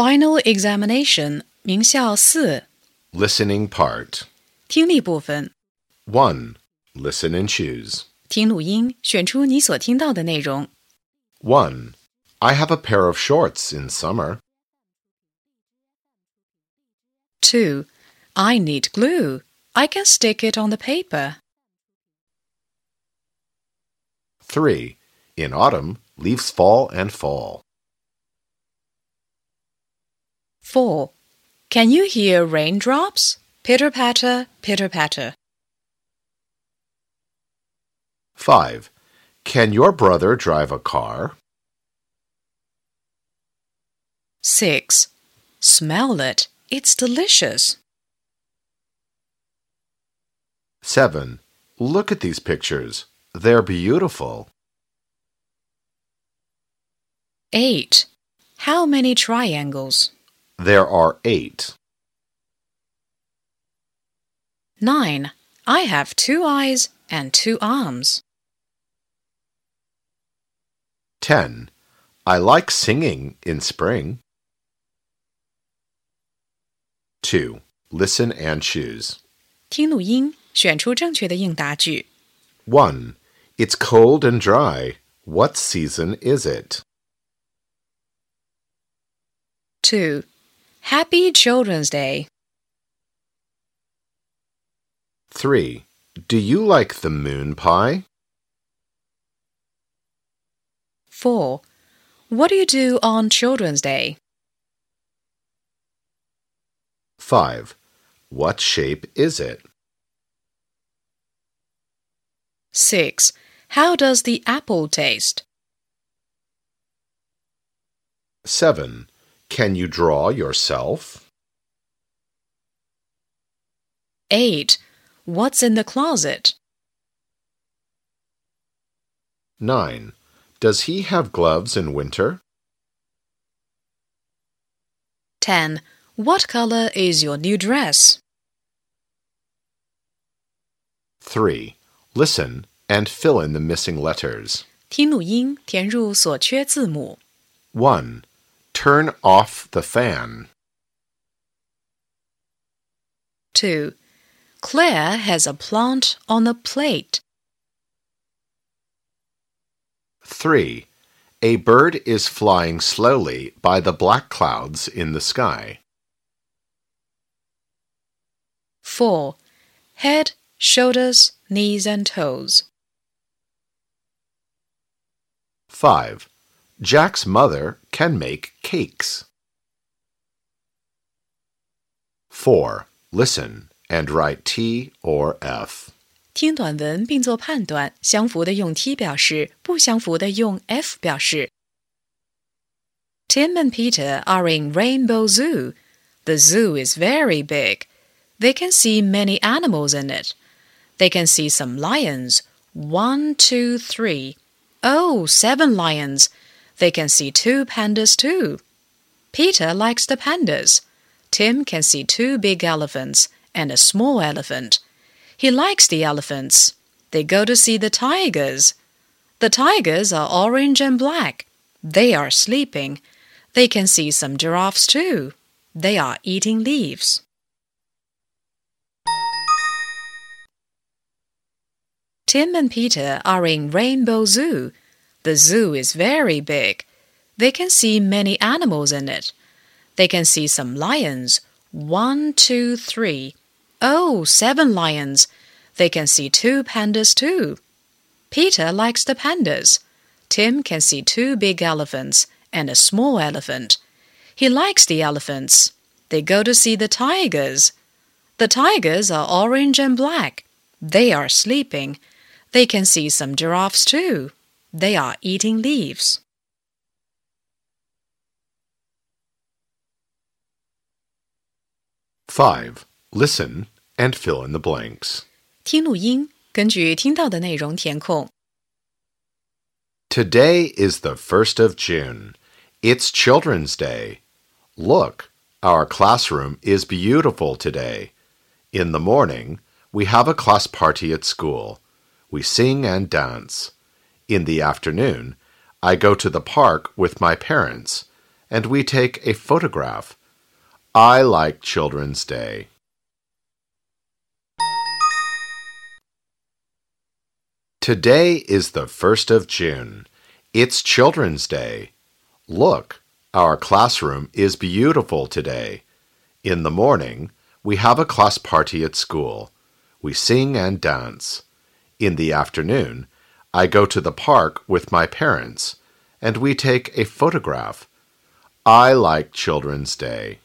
Final examination 名校四 Listening part. 听力部分， 1. Listen and choose. 听录音，选出你所听到的内容。 1. I have a pair of shorts in summer. 2. I need glue. I can stick it on the paper. 3. In autumn, leaves fall and fall. 4. Can you hear raindrops? Pitter patter, pitter patter. 5. Can your brother drive a car? 6. Smell it. It's delicious. 7. Look at these pictures. They're beautiful. 8. How many triangles? There are eight. 9. I have two eyes and two arms. 10. I like singing in spring. 2. Listen and choose. 听录音，选出正确的应答句。 1. It's cold and dry. What season is it? 2. Happy Children's Day. 3. Do you like the moon pie? 4. What do you do on Children's Day? 5. What shape is it? 6. How does the apple taste? 7. Can you draw yourself? 8. What's in the closet? 9. Does he have gloves in winter? 10. What color is your new dress? 3. Listen and fill in the missing letters. 听录音，填入所缺字母。 1. Turn off the fan. 2. Claire has a plant on a plate. 3. A bird is flying slowly by the black clouds in the sky. 4. Head, shoulders, knees, and toes. 5. Jack's mother can make cakes. 4. Listen and write T or F. 听短文并做判断，相符的用 T 表示，不相符的用 F 表示。Tim and Peter are in Rainbow Zoo. The zoo is very big. They can see many animals in it. They can see some lions. One, two, three. Oh, seven lions. They can see two pandas too. Peter likes the pandas. Tim can see two big elephants and a small elephant. He likes the elephants. They go to see the tigers. The tigers are orange and black. They are sleeping. They can see some giraffes too. They are eating leaves. Tim and Peter are in Rainbow Zoo. The zoo is very big. They can see many animals in it. They can see some lions. One, two, three. Oh, seven lions. They can see two pandas too. Peter likes the pandas. Tim can see two big elephants and a small elephant. He likes the elephants. They go to see the tigers. The tigers are orange and black. They are sleeping. They can see some giraffes too. They are eating leaves. Five. Listen and fill in the blanks. 听录音，根据听到的内容填空。 Today is the 1st of June. It's Children's Day. Look, our classroom is beautiful today. In the morning, we have a class party at school. We sing and dance. In the afternoon, I go to the park with my parents, and we take a photograph. I like Children's Day. Today is the 1st of June. It's Children's Day. Look, our classroom is beautiful today. In the morning, we have a class party at school. We sing and dance. In the afternoon, I go to the park with my parents, and we take a photograph. I like Children's Day.